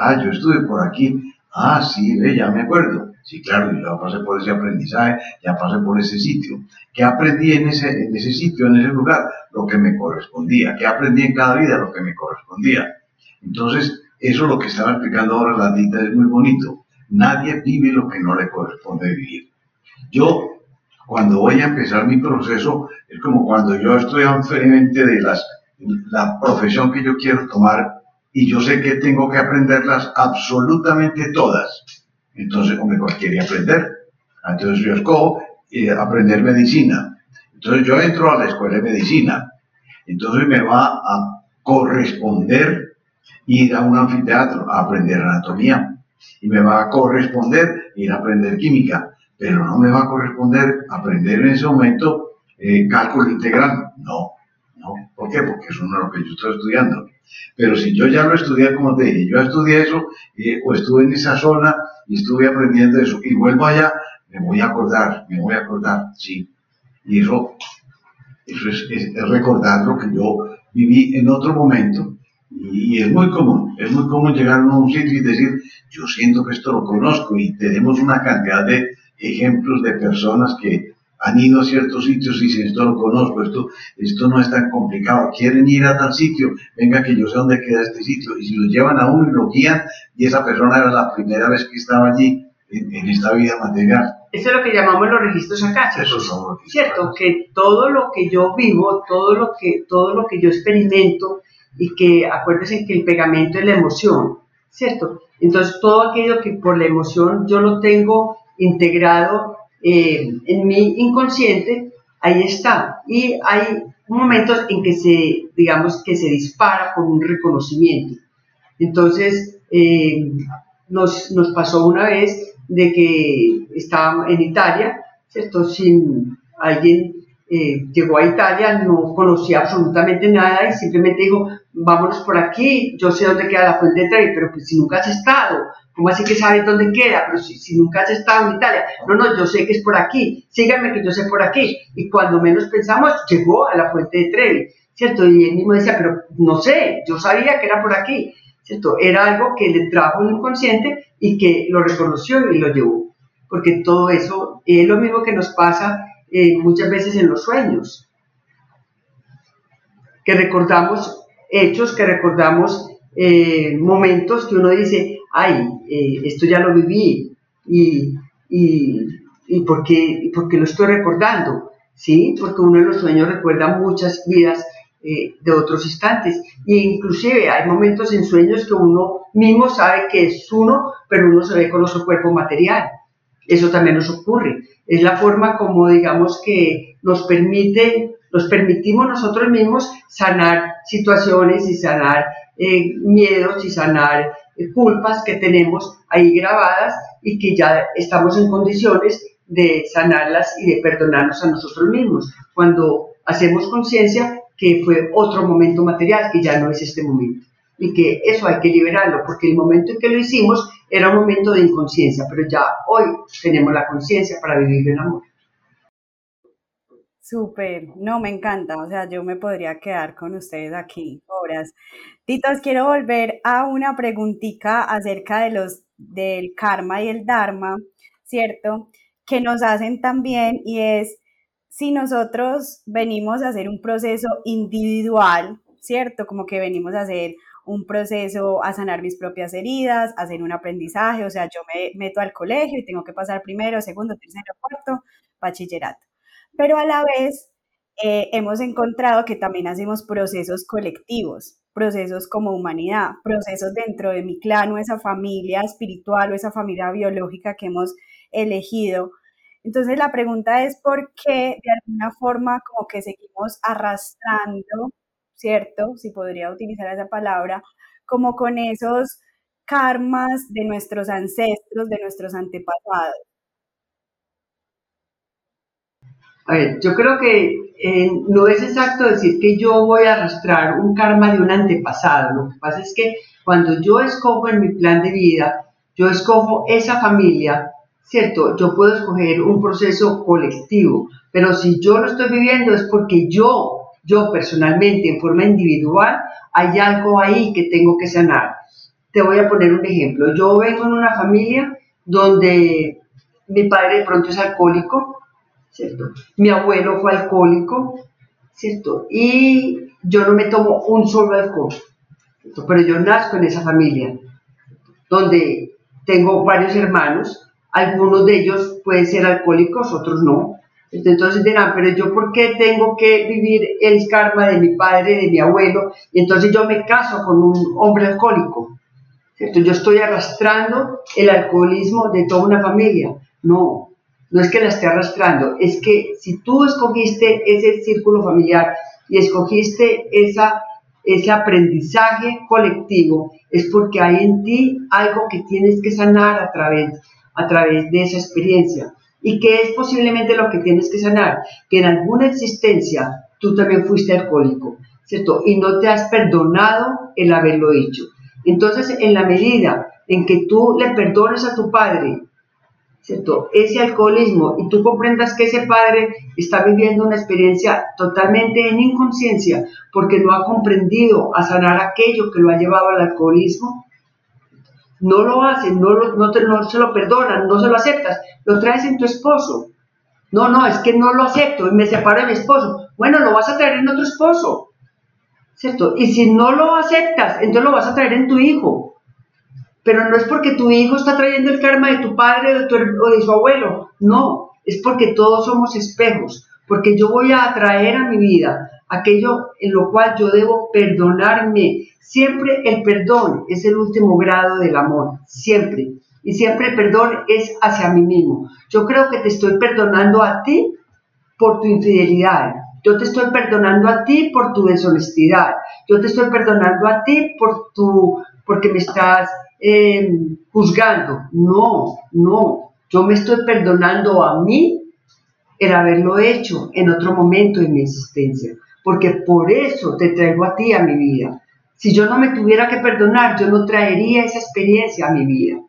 ah, yo estudié por aquí. Ah, sí, ve, ya me acuerdo. Sí, claro, yo ya pasé por ese aprendizaje, ya pasé por ese sitio. ¿Qué aprendí en ese, sitio, en ese lugar? Lo que me correspondía. ¿Qué aprendí en cada vida? Lo que me correspondía. Entonces, eso lo que estaba explicando ahora la Dita es muy bonito. Nadie vive lo que no le corresponde vivir. Yo cuando voy a empezar mi proceso, es como cuando yo estoy frente de las, la profesión que yo quiero tomar y yo sé que tengo que aprenderlas absolutamente todas. Entonces, como me quiere aprender. Entonces yo escojo eh, aprender medicina. Entonces yo entro a la escuela de medicina. Entonces me va a corresponder ir a un anfiteatro a aprender anatomía. Y me va a corresponder ir a aprender química pero no me va a corresponder aprender en ese momento eh, cálculo integral. No, no. ¿Por qué? Porque eso no es lo que yo estoy estudiando. Pero si yo ya lo estudié, como te dije, yo estudié eso, eh, o estuve en esa zona y estuve aprendiendo eso, y vuelvo allá, me voy a acordar, me voy a acordar, sí. Y eso, eso es, es recordar lo que yo viví en otro momento. Y es muy común, es muy común llegar a un sitio y decir, yo siento que esto lo conozco y tenemos una cantidad de ejemplos de personas que han ido a ciertos sitios y dicen, esto lo conozco, esto, esto no es tan complicado, quieren ir a tal sitio, venga que yo sé dónde queda este sitio, y si lo llevan a uno y lo guían, y esa persona era la primera vez que estaba allí en, esta vida material. Eso es lo que llamamos los registros son Cierto, que todo lo que yo vivo, todo lo que, todo lo que yo experimento, y que acuérdense que el pegamento es la emoción, ¿cierto? Entonces todo aquello que por la emoción yo lo tengo integrado eh, en mi inconsciente, ahí está. Y hay momentos en que se, digamos, que se dispara con un reconocimiento. Entonces, eh, nos, nos, pasó una vez de que estaba en Italia, ¿cierto? Sin alguien eh, llegó a Italia, no conocía absolutamente nada y simplemente dijo, vámonos por aquí, yo sé dónde queda la fuente de Trevi, pero pues si nunca has estado, ¿cómo así que sabes dónde queda? Pero si, nunca has estado en Italia, no, no, yo sé que es por aquí, síganme que yo sé por aquí. Y cuando menos pensamos, llegó a la fuente de Trevi, ¿cierto? Y él mismo decía, pero no sé, yo sabía que era por aquí, ¿cierto? Era algo que le trajo un inconsciente y que lo reconoció y lo llevó. Porque todo eso es lo mismo que nos pasa eh, muchas veces en los sueños, que recordamos hechos, que recordamos eh, momentos que uno dice, ay, eh, esto ya lo viví y, y, ¿por, qué, lo estoy recordando? ¿Sí? Porque uno en los sueños recuerda muchas vidas de otros instantes. E inclusive hay momentos en sueños que uno mismo sabe que es uno, pero uno se ve con otro cuerpo material. Eso también nos ocurre. Es la forma como, digamos, que nos permite, nos permitimos nosotros mismos sanar situaciones y sanar eh, miedos y sanar eh, culpas que tenemos ahí grabadas y que ya estamos en condiciones de sanarlas y de perdonarnos a nosotros mismos. Cuando hacemos conciencia que fue otro momento material, que ya no es este momento. Y que eso hay que liberarlo, porque el momento en que lo hicimos era un momento de inconsciencia, pero ya hoy tenemos la conciencia para vivir el amor. Súper, no, me encanta, o sea, yo me podría quedar con ustedes aquí horas. Titos, quiero volver a una preguntita acerca de los, del karma y el dharma, ¿cierto? Que nos hacen también y es, si nosotros venimos a hacer un proceso individual, ¿cierto? Como que venimos a hacer un proceso a sanar mis propias heridas, a hacer un aprendizaje, o sea, yo me meto al colegio y tengo que pasar primero, segundo, tercero, cuarto, bachillerato. Pero a la vez eh, hemos encontrado que también hacemos procesos colectivos, procesos como humanidad, procesos dentro de mi clan o esa familia espiritual o esa familia biológica que hemos elegido. Entonces la pregunta es por qué de alguna forma como que seguimos arrastrando, ¿cierto? Si podría utilizar esa palabra, como con esos karmas de nuestros ancestros, de nuestros antepasados. A ver, yo creo que eh, no es exacto decir que yo voy a arrastrar un karma de un antepasado. Lo que pasa es que cuando yo escojo en mi plan de vida, yo escojo esa familia, ¿cierto? Yo puedo escoger un proceso colectivo, pero si yo lo estoy viviendo es porque yo, yo personalmente, en forma individual, hay algo ahí que tengo que sanar. Te voy a poner un ejemplo. Yo vengo en una familia donde mi padre de pronto es alcohólico, mi abuelo fue alcohólico, ¿cierto? Y yo no me tomo un solo alcohol, pero yo nazco en esa familia, donde tengo varios hermanos, algunos de ellos pueden ser alcohólicos, otros no. Entonces dirán, pero yo por qué tengo que vivir el karma de mi padre, de mi abuelo, y entonces yo me caso con un hombre alcohólico. ¿cierto? Yo estoy arrastrando el alcoholismo de toda una familia. No, no es que la esté arrastrando, es que si tú escogiste ese círculo familiar y escogiste esa, ese aprendizaje colectivo, es porque hay en ti algo que tienes que sanar a través, a través de esa experiencia. ¿Y que es posiblemente lo que tienes que sanar? Que en alguna existencia tú también fuiste alcohólico, ¿cierto? Y no te has perdonado el haberlo hecho. Entonces, en la medida en que tú le perdones a tu padre Ese alcoholismo y tú comprendas que ese padre está viviendo una experiencia totalmente en inconsciencia porque no ha comprendido a sanar aquello que lo ha llevado al alcoholismo, no lo hacen, no, no, no se lo perdonan, no se lo aceptas, lo traes en tu esposo. No, no, es que no lo acepto y me separo de mi esposo. Bueno, lo vas a traer en otro esposo, ¿cierto? Y si no lo aceptas, entonces lo vas a traer en tu hijo pero no es porque tu hijo está trayendo el karma de tu padre o de, su abuelo, no, es porque todos somos espejos, porque yo voy a atraer a mi vida aquello en lo cual yo debo perdonarme. Siempre el perdón es el último grado del amor, siempre. Y siempre el perdón es hacia mí mismo. Yo creo que te estoy perdonando a ti por tu infidelidad. Yo te estoy perdonando a ti por tu deshonestidad. Yo te estoy perdonando a ti por tu porque me estás eh, juzgando. No, no. Yo me estoy perdonando a mí el haberlo hecho en otro momento en mi existencia. Porque por eso te traigo a ti a mi vida. Si yo no me tuviera que perdonar, yo no traería esa experiencia a mi vida.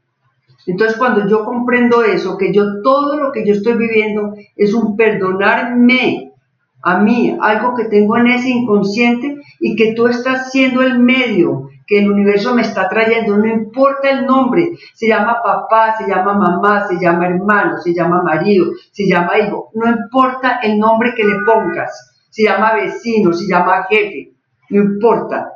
Entonces cuando yo comprendo eso, que yo todo lo que yo estoy viviendo es un perdonarme a mí, algo que tengo en ese inconsciente y que tú estás siendo el medio que el universo me está trayendo, no importa el nombre, se llama papá, se llama mamá, se llama hermano, se llama marido, se llama hijo, no importa el nombre que le pongas, se llama vecino, se llama jefe, no importa,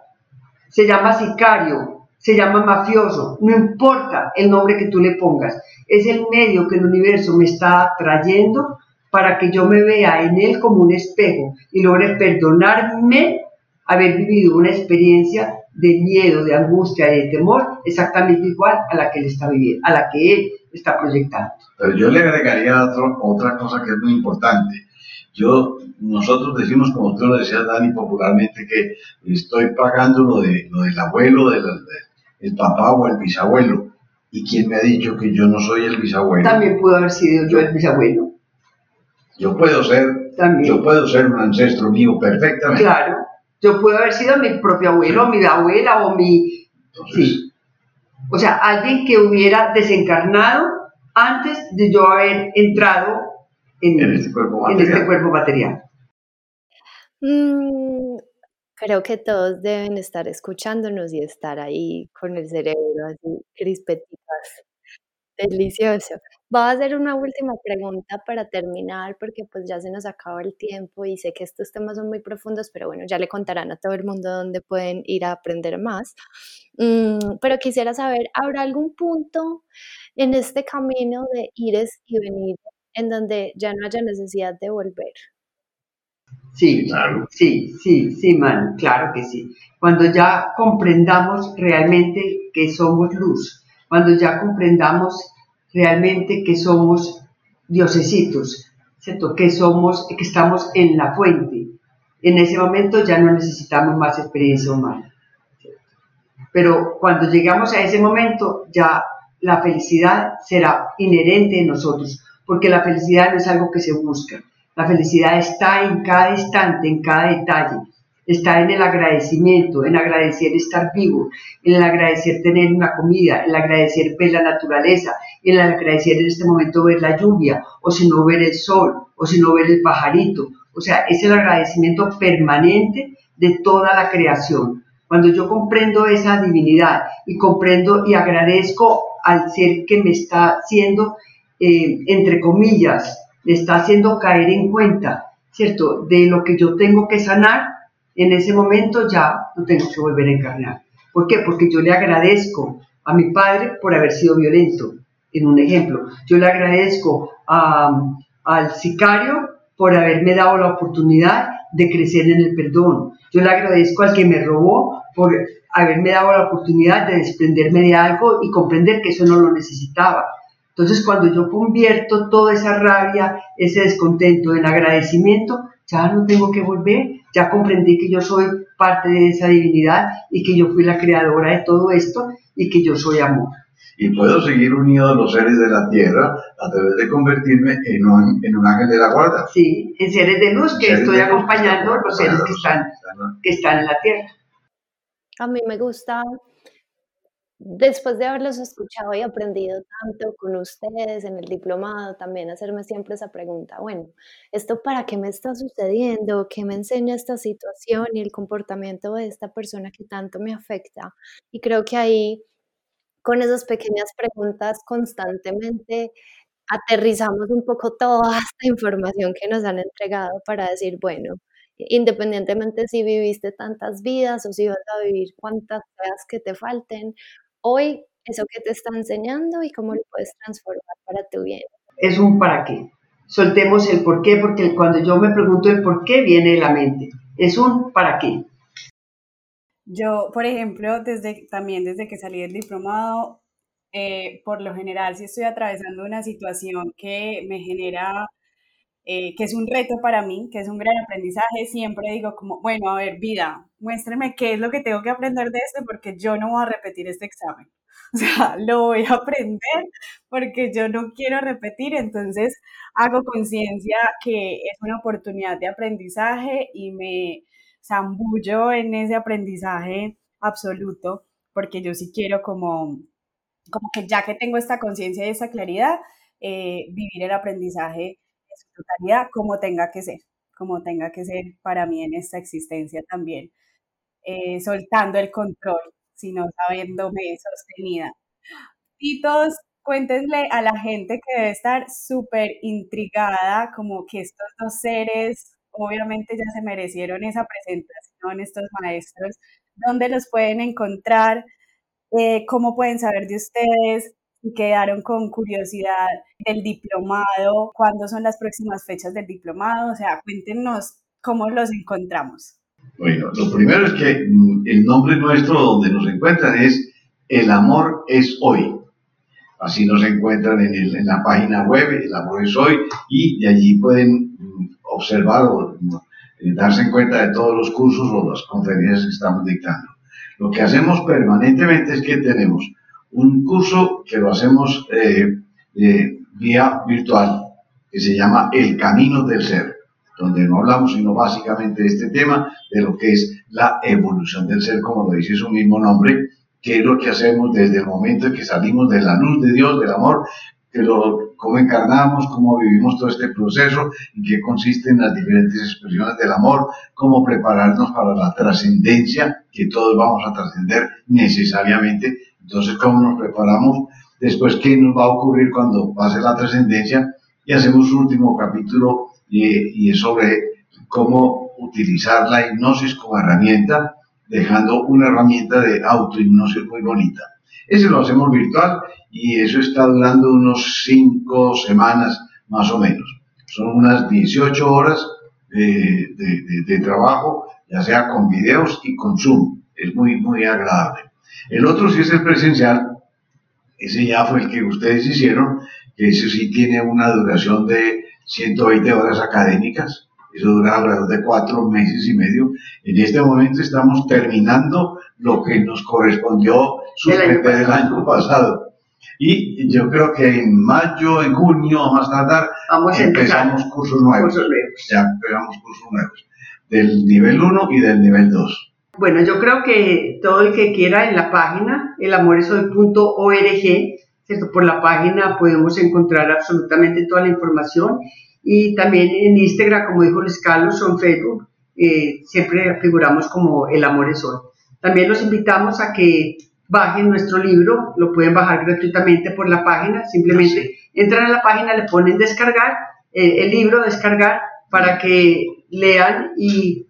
se llama sicario, se llama mafioso, no importa el nombre que tú le pongas, es el medio que el universo me está trayendo para que yo me vea en él como un espejo y logre perdonarme haber vivido una experiencia de miedo, de angustia, de temor, exactamente igual a la que él está viviendo, a la que él está proyectando. Pero yo le agregaría otra cosa que es muy importante. Yo, nosotros decimos, como tú lo decías, Dani, popularmente, que estoy pagando lo, de, lo del abuelo, del, el papá o el bisabuelo. ¿Y quién me ha dicho que yo no soy el bisabuelo? También pudo haber sido yo el bisabuelo. Yo puedo ser, También. yo puedo ser un ancestro mío perfectamente. Claro. Yo puedo haber sido mi propio abuelo, mi abuela o mi... sí. O sea, alguien que hubiera desencarnado antes de yo haber entrado en, este, cuerpo material. Este mm, creo que todos deben estar escuchándonos y estar ahí con el cerebro así crispetitas. Delicioso. Voy a hacer una última pregunta para terminar, porque pues ya se nos acaba el tiempo y sé que estos temas son muy profundos, pero bueno, ya le contarán a todo el mundo dónde pueden ir a aprender más. Mm, pero quisiera saber, ¿habrá algún punto en este camino de ires y venir en donde ya no haya necesidad de volver? Sí, claro. sí, sí, sí, man, claro que sí. Cuando ya comprendamos realmente que somos luz, cuando ya comprendamos realmente que somos diosesitos, ¿cierto? Que somos, que estamos en la fuente. En ese momento ya no necesitamos más experiencia humana. Pero cuando llegamos a ese momento, ya la felicidad será inherente en nosotros, porque la felicidad no es algo que se busca. La felicidad está en cada instante, en cada detalle está en el agradecimiento, en agradecer estar vivo, en agradecer tener una comida, en agradecer ver la naturaleza, en agradecer en este momento ver la lluvia, o si no ver el sol, o si no ver el pajarito. O sea, es el agradecimiento permanente de toda la creación. Cuando yo comprendo esa divinidad y comprendo y agradezco al ser que me está haciendo, eh, entre comillas, me está haciendo caer en cuenta, ¿cierto?, de lo que yo tengo que sanar, en ese momento ya no tengo que volver a encarnar. ¿Por qué? Porque yo le agradezco a mi padre por haber sido violento, en un ejemplo. Yo le agradezco al sicario por haberme dado la oportunidad de crecer en el perdón. Yo le agradezco al que me robó por haberme dado la oportunidad de desprenderme de algo y comprender que eso no lo necesitaba. Entonces, cuando yo convierto toda esa rabia, ese descontento en agradecimiento, ya no tengo que volver, ya comprendí que yo soy parte de esa divinidad y que yo fui la creadora de todo esto y que yo soy amor. Y puedo seguir unido a los seres de la tierra a través de convertirme en un, en un ángel de la guarda. Sí, en seres de luz que estoy acompañando a los seres que están, que están en la tierra. A mí me gusta después de haberlos escuchado y aprendido tanto con ustedes en el diplomado, también hacerme siempre esa pregunta, bueno, ¿esto para qué me está sucediendo? ¿Qué me enseña esta situación y el comportamiento de esta persona que tanto me afecta? Y creo que ahí, con esas pequeñas preguntas, constantemente aterrizamos un poco toda esta información que nos han entregado para decir, bueno, independientemente si viviste tantas vidas o si vas a vivir cuantas feas que te falten, hoy eso que te está enseñando y cómo lo puedes transformar para tu bien. Es un para qué. Soltemos el por qué, porque cuando yo me pregunto el por qué viene de la mente. Es un para qué. Yo, por ejemplo, desde, también desde que salí del diplomado, eh, por lo general, si estoy atravesando una situación que me genera eh, que es un reto para mí, que es un gran aprendizaje, siempre digo como, bueno, a ver, vida, muéstrame qué es lo que tengo que aprender de esto porque yo no voy a repetir este examen. O sea, lo voy a aprender porque yo no quiero repetir, entonces hago conciencia que es una oportunidad de aprendizaje y me zambullo en ese aprendizaje absoluto porque yo sí quiero como, como que ya que tengo esta conciencia y esta claridad, eh, vivir el aprendizaje totalidad como tenga que ser, como tenga que ser para mí en esta existencia también, eh, soltando el control, sino sabiéndome sostenida. Y todos cuéntenle a la gente que debe estar súper intrigada, como que estos dos seres obviamente ya se merecieron esa presentación, estos maestros, dónde los pueden encontrar, eh, cómo pueden saber de ustedes, y quedaron con curiosidad del diplomado, cuándo son las próximas fechas del diplomado, o sea, cuéntenos cómo los encontramos. Bueno, lo primero es que mm, el nombre nuestro donde nos encuentran es El amor es hoy. Así nos encuentran en, en la página web, El amor es hoy, y de allí pueden mm, observar o mm, darse en cuenta de todos los cursos o las conferencias que estamos dictando. Lo que hacemos permanentemente es que tenemos un curso que lo hacemos eh, vía virtual, que se llama El Camino del Ser, donde no hablamos sino básicamente de este tema, de lo que es la evolución del ser, como lo dice su mismo nombre, que es lo que hacemos desde el momento en que salimos de la luz de Dios, del amor, que lo, cómo encarnamos, cómo vivimos todo este proceso, en qué consisten las diferentes expresiones del amor, cómo prepararnos para la trascendencia, que todos vamos a trascender necesariamente entonces, ¿cómo nos preparamos? después qué nos va a ocurrir cuando pase la trascendencia y hacemos un último capítulo y, es sobre cómo utilizar la hipnosis como herramienta, dejando una herramienta de autohipnosis muy bonita. Ese lo hacemos virtual y eso está durando unos cinco semanas más o menos. Son unas 18 horas de, de, de, trabajo, ya sea con videos y con Zoom. Es muy, muy agradable. El otro sí es el presencial. Ese ya fue el que ustedes hicieron, que ese sí tiene una duración de 120 horas académicas. Eso dura alrededor de cuatro meses y medio. En este momento estamos terminando lo que nos correspondió suspender el año pasado. Y yo creo que en mayo, en junio, más tardar, Vamos empezamos cursos nuevos. cursos nuevos. Ya empezamos cursos nuevos. Del nivel 1 y del nivel 2. Bueno, yo creo que todo el que quiera en la página, elamoresoy.org, ¿cierto? Por la página podemos encontrar absolutamente toda la información y también en Instagram, como dijo Luis Carlos, o en Facebook, eh, siempre figuramos como El Amor es Hoy. También los invitamos a que bajen nuestro libro, lo pueden bajar gratuitamente por la página, simplemente entran a la página, le ponen descargar, eh, el libro descargar para que lean y,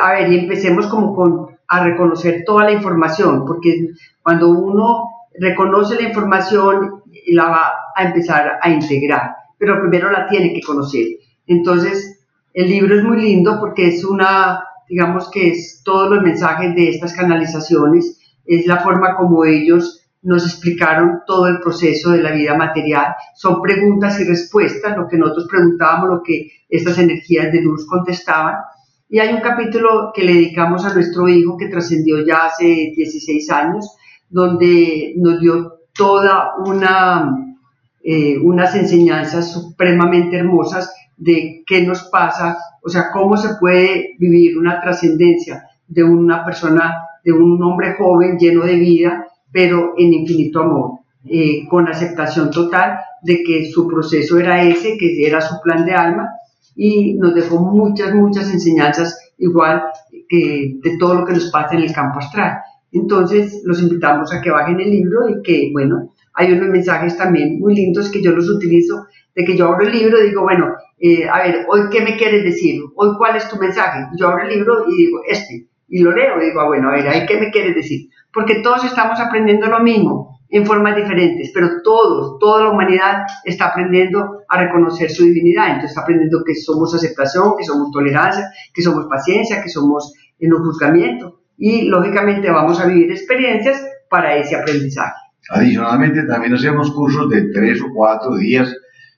a ver, empecemos como con, a reconocer toda la información, porque cuando uno reconoce la información, la va a empezar a integrar, pero primero la tiene que conocer. Entonces, el libro es muy lindo porque es una, digamos que es todos los mensajes de estas canalizaciones, es la forma como ellos nos explicaron todo el proceso de la vida material. Son preguntas y respuestas, lo que nosotros preguntábamos, lo que estas energías de luz contestaban. Y hay un capítulo que le dedicamos a nuestro hijo que trascendió ya hace 16 años, donde nos dio toda una, eh, unas enseñanzas supremamente hermosas de qué nos pasa, o sea, cómo se puede vivir una trascendencia de una persona de un hombre joven lleno de vida, pero en infinito amor, eh, con aceptación total de que su proceso era ese, que era su plan de alma, y nos dejó muchas, muchas enseñanzas igual que de todo lo que nos pasa en el campo astral. Entonces, los invitamos a que bajen el libro y que, bueno, hay unos mensajes también muy lindos que yo los utilizo, de que yo abro el libro y digo, bueno, eh, a ver, hoy qué me quieres decir, hoy cuál es tu mensaje. Yo abro el libro y digo, este, y lo leo, y digo, ah, bueno, a ver, ¿ahí qué me quieres decir? Porque todos estamos aprendiendo lo mismo en formas diferentes, pero todos, toda la humanidad está aprendiendo a reconocer su divinidad, entonces está aprendiendo que somos aceptación, que somos tolerancia, que somos paciencia, que somos en un juzgamiento, y lógicamente vamos a vivir experiencias para ese aprendizaje. Adicionalmente, también hacemos cursos de tres o cuatro días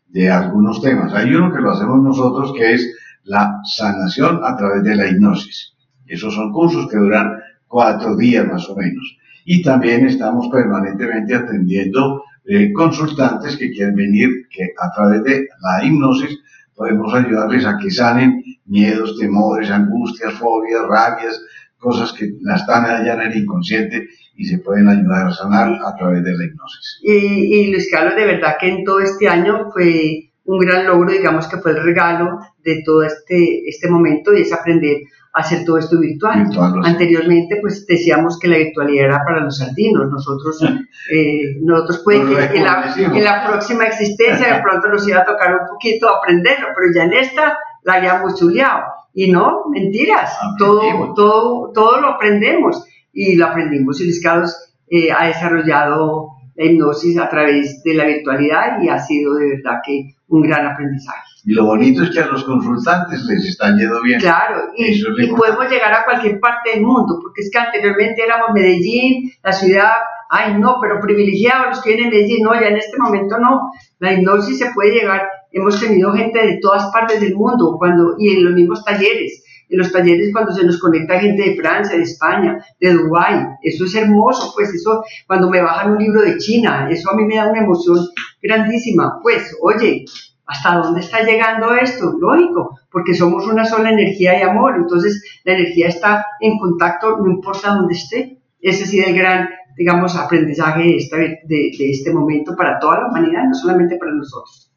de algunos temas. Hay uno que lo hacemos nosotros que es la sanación a través de la hipnosis. Esos son cursos que duran cuatro días más o menos. Y también estamos permanentemente atendiendo eh, consultantes que quieren venir, que a través de la hipnosis podemos ayudarles a que sanen miedos, temores, angustias, fobias, rabias, cosas que la están allá en el inconsciente y se pueden ayudar a sanar a través de la hipnosis. Y, y Luis Carlos, de verdad que en todo este año fue un gran logro, digamos que fue el regalo de todo este, este momento y es aprender hacer todo esto virtual. Virtual. Anteriormente, pues decíamos que la virtualidad era para los sardinos. Nosotros, eh, nosotros puede que en la, en la próxima existencia de pronto nos iba a tocar un poquito aprenderlo, pero ya en esta la habíamos chuleado. Y no, mentiras, todo, Aprendimos. todo, todo lo aprendemos y lo aprendimos. Y Luis Carlos eh, ha desarrollado la hipnosis a través de la virtualidad y ha sido de verdad que un gran aprendizaje. Y lo bonito es que a los consultantes les está yendo bien. Claro, y, es podemos llegar a cualquier parte del mundo, porque es que anteriormente éramos Medellín, la ciudad, ay no, pero privilegiados los que vienen de Medellín, no, ya en este momento no. La hipnosis se puede llegar, hemos tenido gente de todas partes del mundo cuando y en los mismos talleres. En los talleres cuando se nos conecta gente de Francia, de España, de Dubái, eso es hermoso, pues eso, cuando me bajan un libro de China, eso a mí me da una emoción grandísima. Pues, oye, ¿hasta dónde está llegando esto? Lógico, porque somos una sola energía de amor, entonces la energía está en contacto, no importa dónde esté. Ese ha sido el gran, digamos, aprendizaje de, esta, de, de este momento para toda la humanidad, no solamente para nosotros.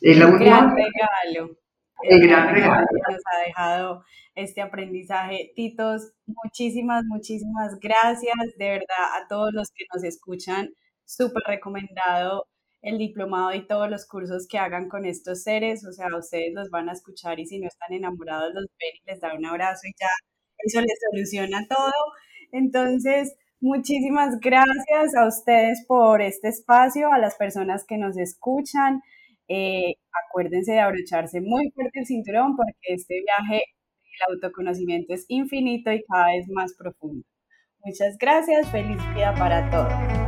Es la gran regalo. El gran regalo. que nos ha dejado este aprendizaje. Titos, muchísimas, muchísimas gracias. De verdad, a todos los que nos escuchan, súper recomendado el diplomado y todos los cursos que hagan con estos seres, o sea, ustedes los van a escuchar y si no están enamorados los ven y les dan un abrazo y ya eso les soluciona todo. Entonces, muchísimas gracias a ustedes por este espacio, a las personas que nos escuchan. Eh, acuérdense de abrocharse muy fuerte el cinturón porque este viaje, el autoconocimiento es infinito y cada vez más profundo. Muchas gracias, feliz vida para todos.